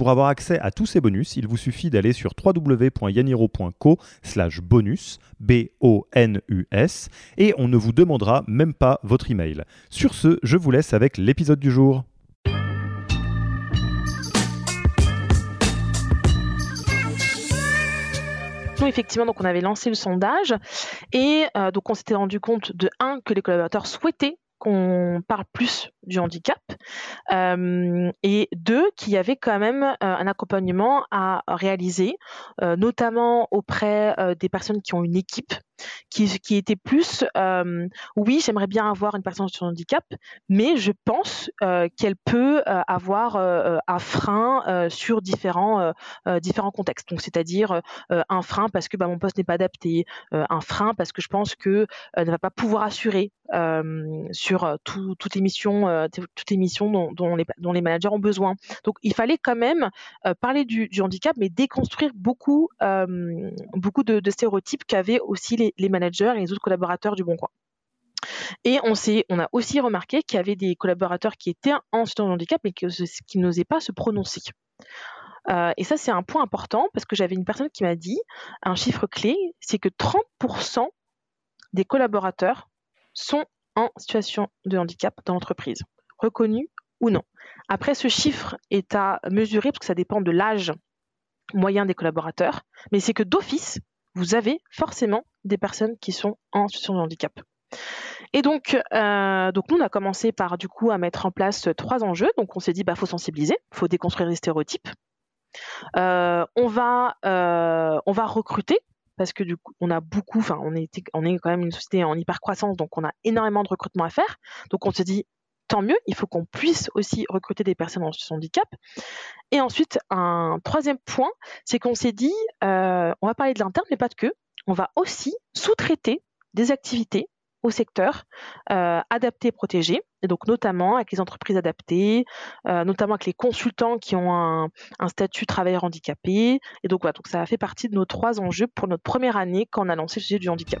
Pour avoir accès à tous ces bonus, il vous suffit d'aller sur www.yaniro.co slash bonus, B-O-N-U-S, et on ne vous demandera même pas votre email. Sur ce, je vous laisse avec l'épisode du jour. Nous, effectivement, donc on avait lancé le sondage et euh, donc on s'était rendu compte de un que les collaborateurs souhaitaient qu'on parle plus du handicap et deux qu'il y avait quand même euh, un accompagnement à réaliser, euh, notamment auprès euh, des personnes qui ont une équipe qui, était plus euh, oui j'aimerais bien avoir une personne sur handicap mais je pense euh, qu'elle peut euh, avoir euh, un frein euh, sur différents euh, euh, contextes. Donc c'est-à-dire euh, un frein parce que bah, mon poste n'est pas adapté euh, un frein parce que je pense que euh, ne va pas pouvoir assurer euh, sur euh, euh, toutes les missions dont, les, managers ont besoin donc il fallait quand même euh, parler du, handicap mais déconstruire beaucoup euh, beaucoup de, stéréotypes qu'avaient aussi les, managers et les autres collaborateurs du Bon Coin. Et on, a aussi remarqué qu'il y avait des collaborateurs qui étaient en situation de handicap mais qui n'osaient pas se prononcer. Euh, et ça, c'est un point important parce que j'avais une personne qui m'a dit un chiffre clé, c'est que 30% des collaborateurs sont en situation de handicap dans l'entreprise, reconnus ou non. Après, ce chiffre est à mesurer parce que ça dépend de l'âge moyen des collaborateurs, mais c'est que d'office, vous avez forcément des personnes qui sont en situation de handicap. Et donc, euh, donc nous, on a commencé par du coup à mettre en place trois enjeux. Donc, on s'est dit, bah, faut sensibiliser, faut déconstruire les stéréotypes. Euh, on va, euh, on va recruter parce que on a beaucoup, enfin, on est, on quand même une société en hyper croissance, donc on a énormément de recrutement à faire. Donc, on s'est dit, tant mieux, il faut qu'on puisse aussi recruter des personnes en situation de handicap. Et ensuite, un troisième point, c'est qu'on s'est dit, euh, on va parler de l'interne, mais pas de que, on va aussi sous-traiter des activités au secteur euh, adapté et protégé, et donc notamment avec les entreprises adaptées, euh, notamment avec les consultants qui ont un, statut travailleur handicapé. Et donc voilà, donc ça a fait partie de nos trois enjeux pour notre première année quand on a lancé le sujet du handicap.